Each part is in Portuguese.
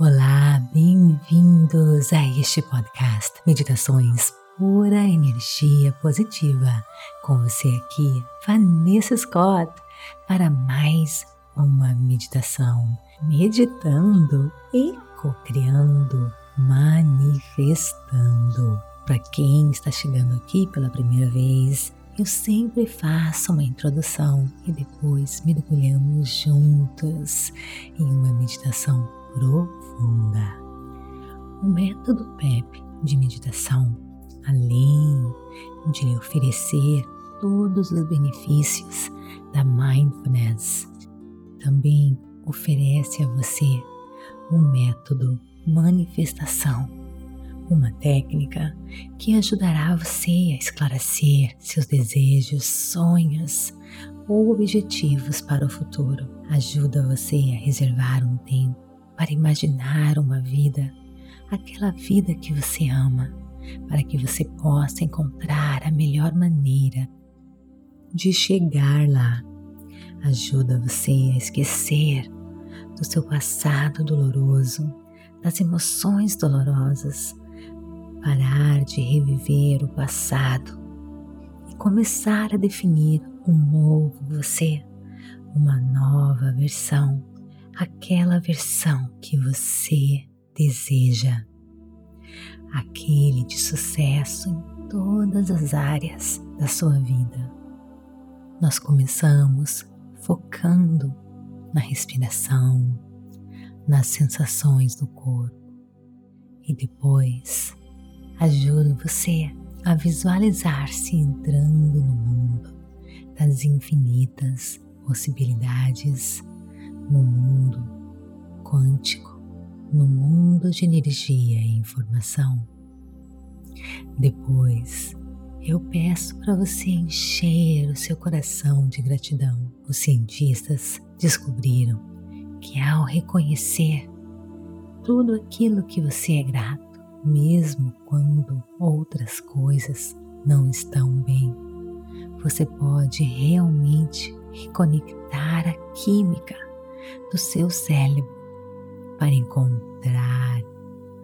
Olá, bem-vindos a este podcast Meditações Pura Energia Positiva. Com você aqui, Vanessa Scott, para mais uma meditação, meditando e co-criando, manifestando. Para quem está chegando aqui pela primeira vez, eu sempre faço uma introdução e depois mergulhamos juntos em uma meditação profunda. O método PEP de meditação, além de lhe oferecer todos os benefícios da mindfulness, também oferece a você um método manifestação uma técnica que ajudará você a esclarecer seus desejos, sonhos ou objetivos para o futuro. Ajuda você a reservar um tempo para imaginar uma vida, aquela vida que você ama, para que você possa encontrar a melhor maneira de chegar lá. Ajuda você a esquecer do seu passado doloroso, das emoções dolorosas, parar de reviver o passado e começar a definir um novo você, uma nova versão, aquela versão que você deseja, aquele de sucesso em todas as áreas da sua vida. Nós começamos focando na respiração, nas sensações do corpo e depois ajuda você a visualizar-se entrando no mundo das infinitas possibilidades, no mundo quântico, no mundo de energia e informação. Depois, eu peço para você encher o seu coração de gratidão. Os cientistas descobriram que ao reconhecer tudo aquilo que você é grato, mesmo quando outras coisas não estão bem. Você pode realmente reconectar a química do seu cérebro para encontrar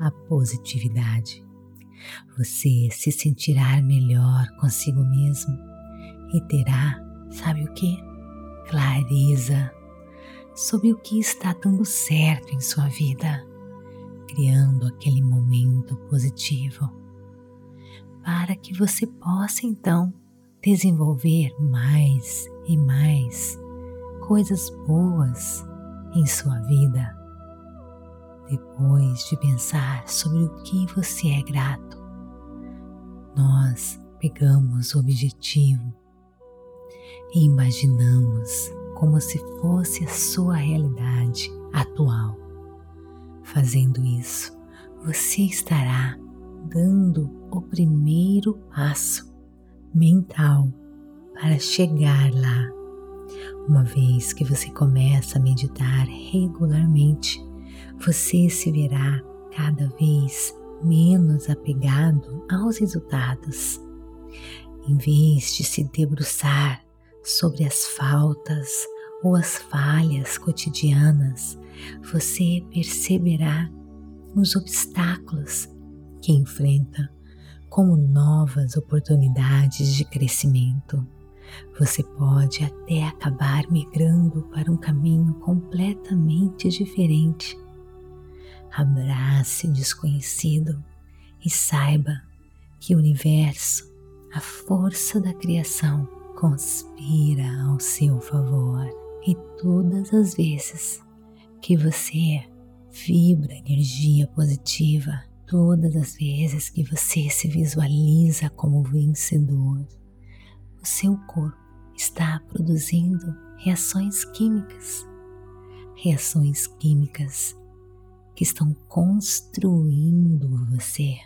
a positividade. Você se sentirá melhor consigo mesmo e terá, sabe o que? Clareza sobre o que está dando certo em sua vida criando aquele momento positivo, para que você possa então desenvolver mais e mais coisas boas em sua vida. Depois de pensar sobre o que você é grato, nós pegamos o objetivo e imaginamos como se fosse a sua realidade atual. Fazendo isso, você estará dando o primeiro passo mental para chegar lá. Uma vez que você começa a meditar regularmente, você se verá cada vez menos apegado aos resultados. Em vez de se debruçar sobre as faltas ou as falhas cotidianas, você perceberá os obstáculos que enfrenta como novas oportunidades de crescimento. Você pode até acabar migrando para um caminho completamente diferente. Abrace o desconhecido e saiba que o universo, a força da criação, conspira ao seu favor. E todas as vezes que você vibra energia positiva, todas as vezes que você se visualiza como vencedor, o seu corpo está produzindo reações químicas, reações químicas que estão construindo você,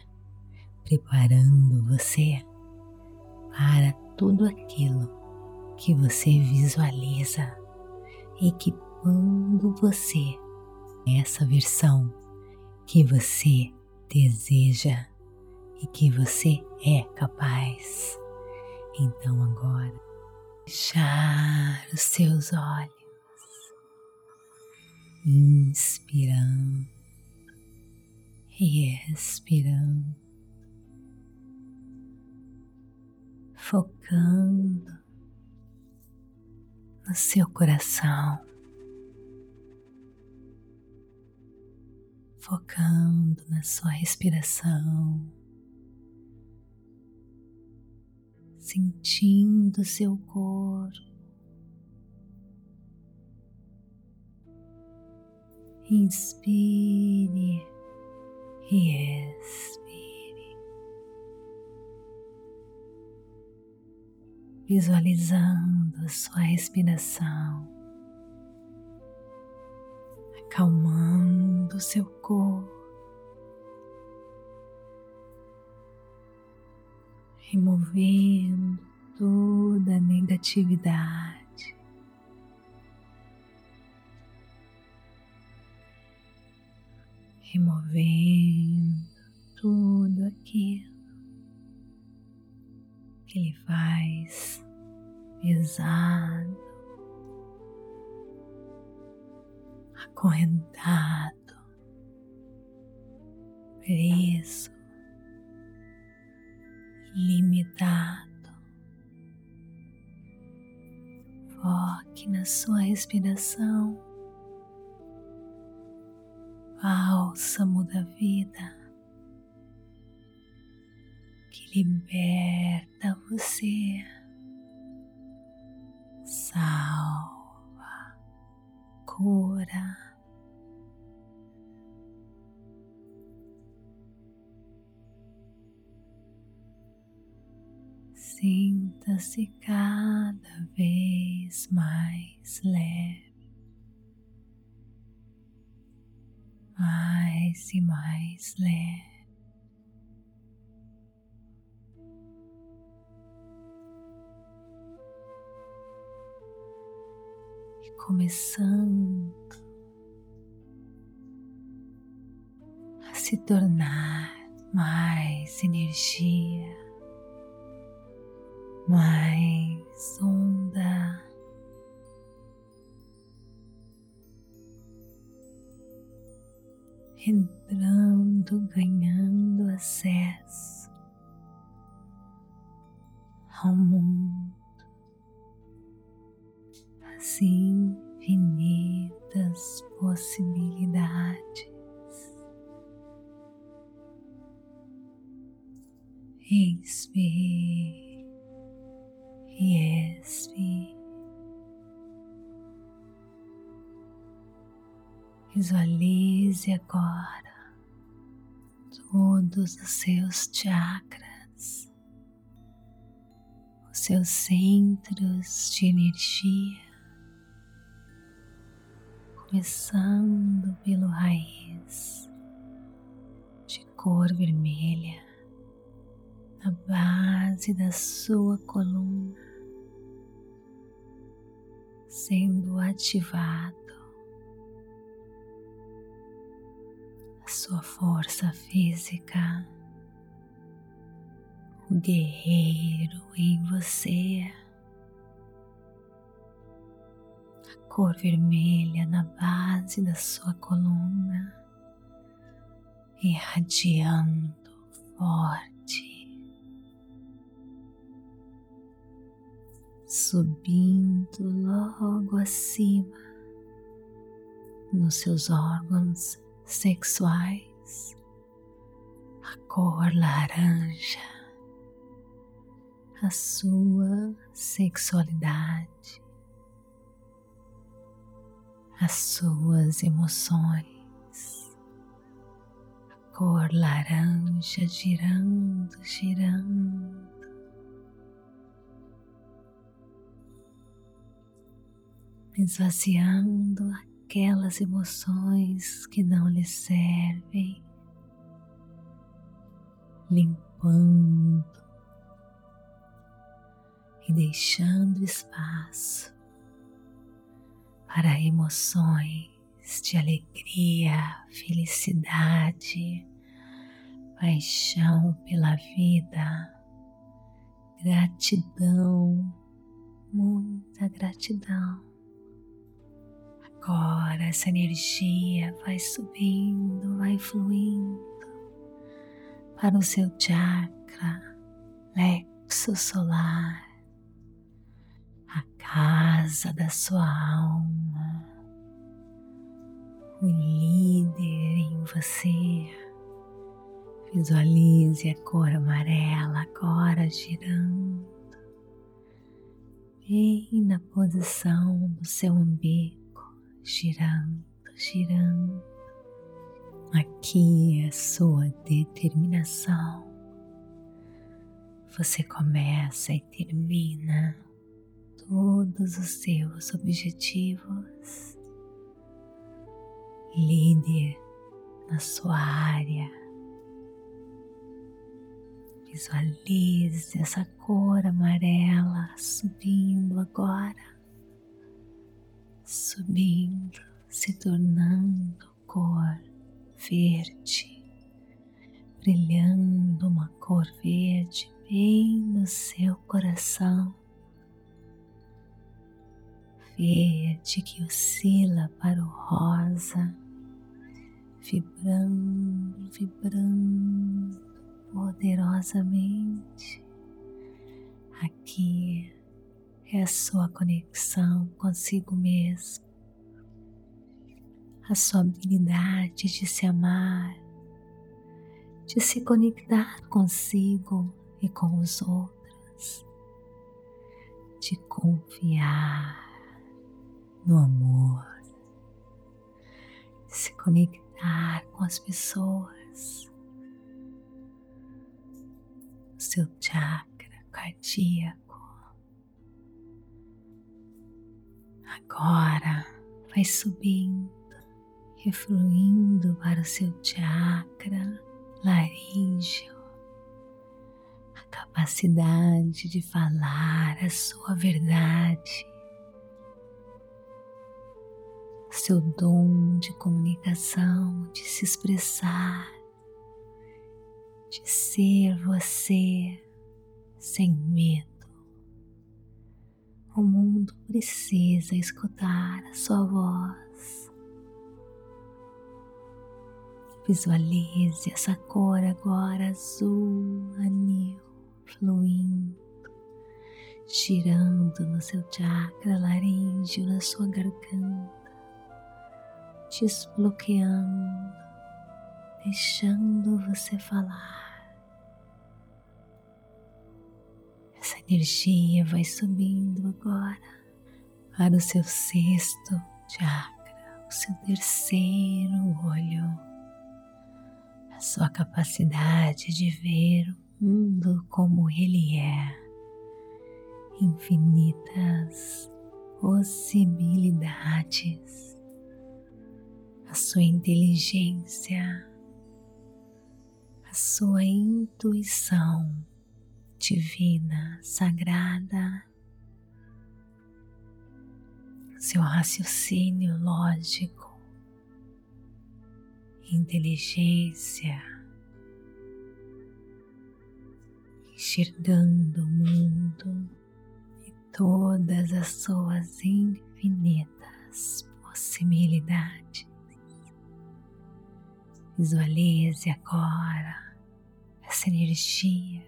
preparando você para tudo aquilo que você visualiza equipando você essa versão que você deseja e que você é capaz. Então agora, fechar os seus olhos, inspirando e expirando, focando no seu coração, focando na sua respiração, sentindo seu corpo. Inspire e expire, visualizando sua respiração, acalmando seu corpo, removendo toda a negatividade. removendo tudo aquilo que lhe faz pesado, acorrentado, preso, limitado. Foque na sua respiração bálsamo da vida que liberta você, salva, cura. Sinta-se cada vez mais leve. mais e mais leve. Começando a se tornar mais energia, mais onda. entrando, ganhando acesso Visualize agora todos os seus chakras, os seus centros de energia, começando pelo raiz de cor vermelha na base da sua coluna, sendo ativado sua força física, o guerreiro em você, a cor vermelha na base da sua coluna, irradiando forte, subindo logo acima nos seus órgãos sexuais, a cor laranja, a sua sexualidade, as suas emoções, a cor laranja girando, girando. esvaziando aquelas emoções que não lhe servem, limpando e deixando espaço para emoções de alegria, felicidade, paixão pela vida, gratidão, muita gratidão. Agora essa energia vai subindo, vai fluindo para o seu chakra plexo solar, a casa da sua alma, o líder em você. Visualize a cor amarela agora girando bem na posição do seu umbigo, girando, girando. Aqui é sua determinação você começa e termina todos os seus objetivos. Líder na sua área. Visualize essa cor amarela subindo agora, subindo, se tornando cor verde, brilhando uma cor verde bem no seu coração, verde que oscila para o rosa, vibrando, vibrando poderosamente. Aqui é a sua conexão consigo mesmo, a sua habilidade de se amar, de se conectar consigo e com os outros, de confiar no amor, de se conectar com as pessoas, seu chakra cardíaco. Agora vai subindo, refluindo para o seu chakra laríngeo capacidade de falar a sua verdade, seu dom de comunicação, de se expressar, de ser você sem medo. O mundo precisa escutar a sua voz. Visualize essa cor agora azul, anil fluindo, girando no seu chakra laríngeo, na sua garganta, desbloqueando, deixando você falar. Essa energia vai subindo agora para o seu sexto chakra, o seu terceiro olho, a sua capacidade de ver mundo como ele é, infinitas possibilidades, a sua inteligência, a sua intuição divina, sagrada, seu raciocínio lógico, inteligência enxergando o mundo e todas as suas infinitas possibilidades. Visualize agora essa energia,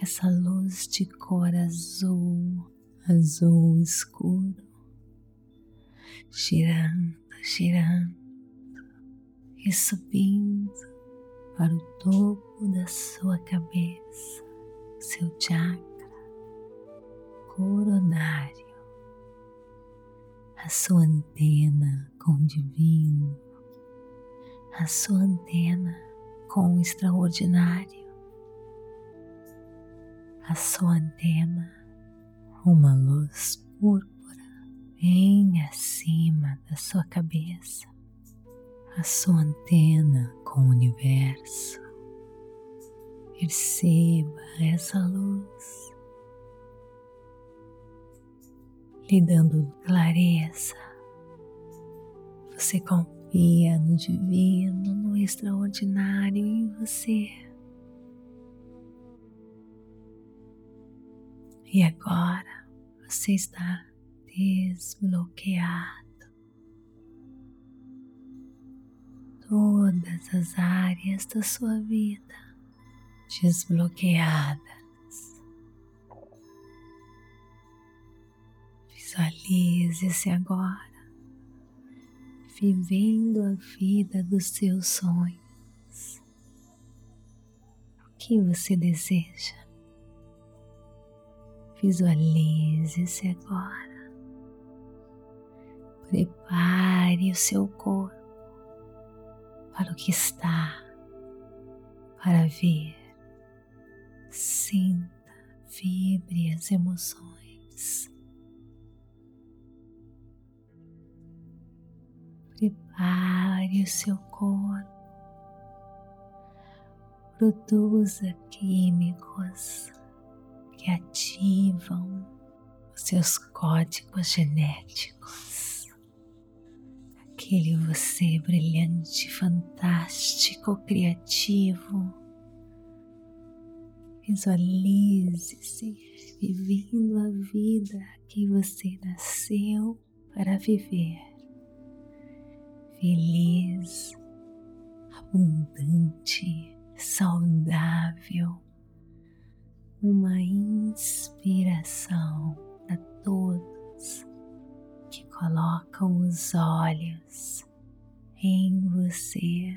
essa luz de cor azul, azul escuro, girando, girando e subindo para o topo da sua cabeça, seu chakra coronário, a sua antena com o divino, a sua antena com o extraordinário, a sua antena, uma luz púrpura bem acima da sua cabeça a sua antena com o universo. Perceba essa luz lhe dando clareza. Você confia no divino, no extraordinário em você. E agora você está desbloqueado todas as áreas da sua vida desbloqueadas. Visualize-se agora vivendo a vida dos seus sonhos. O que você deseja? Visualize-se agora. Prepare o seu corpo para o que está para ver. Sinta, vibre as emoções. Prepare o seu corpo. Produza químicos que ativam os seus códigos genéticos aquele você brilhante, fantástico, criativo. Visualize-se vivendo a vida que você nasceu para viver. Feliz, abundante, saudável. Uma inspiração para todos que colocam os olhos em você.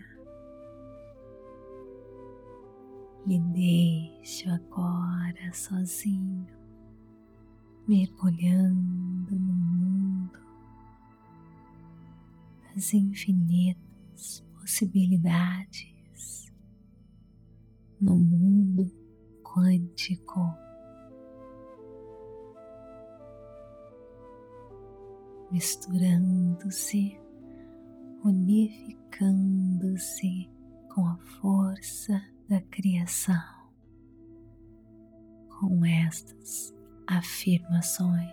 E deixo agora sozinho, mergulhando no mundo das infinitas possibilidades, no mundo quântico misturando-se, unificando-se com a força da criação, com estas afirmações.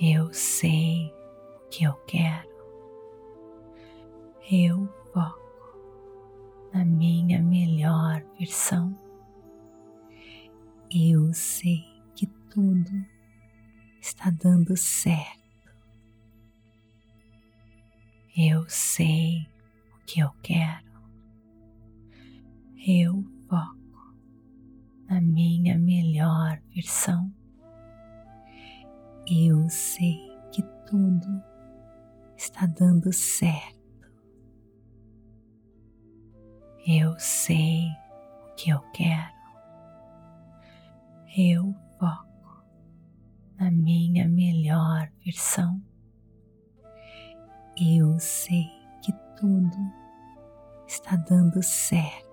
Eu sei o que eu quero, eu foco na minha melhor versão. Eu sei que tudo está dando certo. Eu sei o que eu quero. Eu foco na minha melhor versão. Eu sei que tudo está dando certo. Eu sei o que eu quero. Eu foco na minha melhor versão. Eu sei que tudo está dando certo.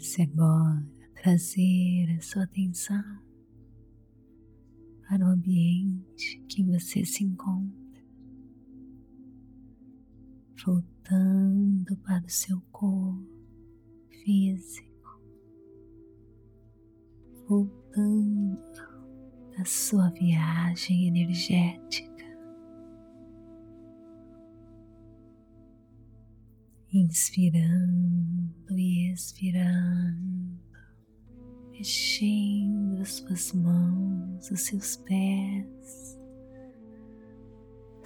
Comece agora trazer a sua atenção para o ambiente que você se encontra, voltando para o seu corpo físico, voltando da sua viagem energética. Inspirando e expirando, mexendo as suas mãos, os seus pés,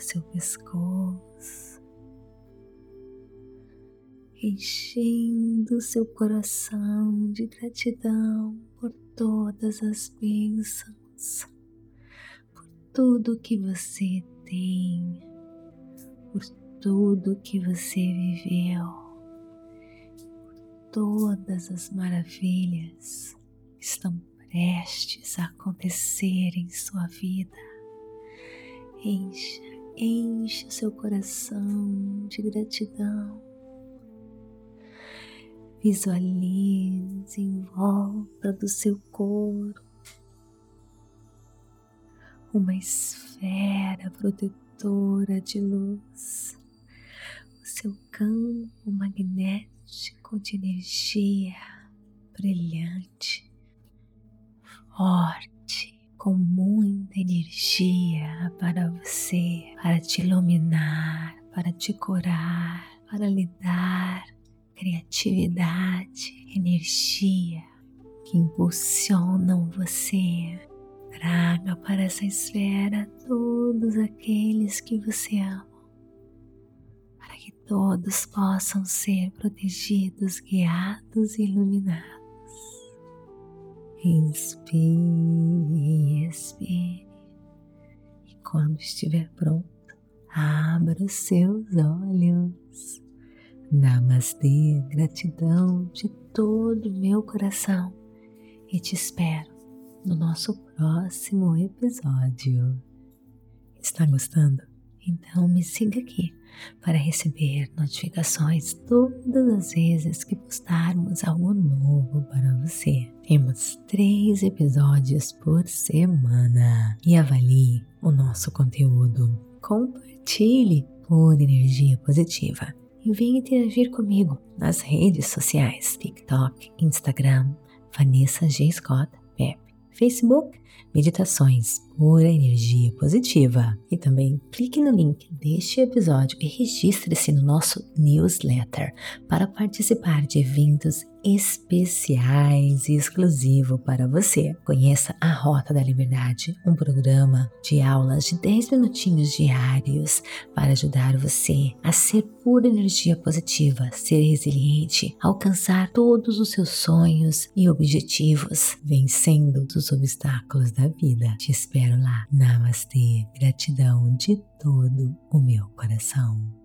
seu pescoço, enchendo seu coração de gratidão por todas as bênçãos, por tudo que você tem, tudo que você viveu, todas as maravilhas estão prestes a acontecer em sua vida. Encha, encha seu coração de gratidão. Visualize em volta do seu corpo uma esfera protetora de luz seu campo magnético de energia brilhante, forte, com muita energia para você, para te iluminar, para te curar, para lhe dar criatividade, energia que impulsionam você. Traga para essa esfera todos aqueles que você ama todos possam ser protegidos, guiados e iluminados. Inspire, expire e quando estiver pronto, abra os seus olhos. Namastê, gratidão de todo o meu coração e te espero no nosso próximo episódio. Está gostando? Então me siga aqui para receber notificações todas as vezes que postarmos algo novo para você. Temos três episódios por semana e avalie o nosso conteúdo. Compartilhe por energia positiva e venha interagir comigo nas redes sociais TikTok, Instagram, Vanessa G. Scott, Facebook meditações pura energia positiva. E também clique no link deste episódio e registre-se no nosso newsletter para participar de eventos especiais e exclusivo para você. Conheça a Rota da Liberdade, um programa de aulas de 10 minutinhos diários para ajudar você a ser pura energia positiva, ser resiliente, alcançar todos os seus sonhos e objetivos, vencendo os obstáculos da vida. Te espero lá. Namastê. Gratidão de todo o meu coração.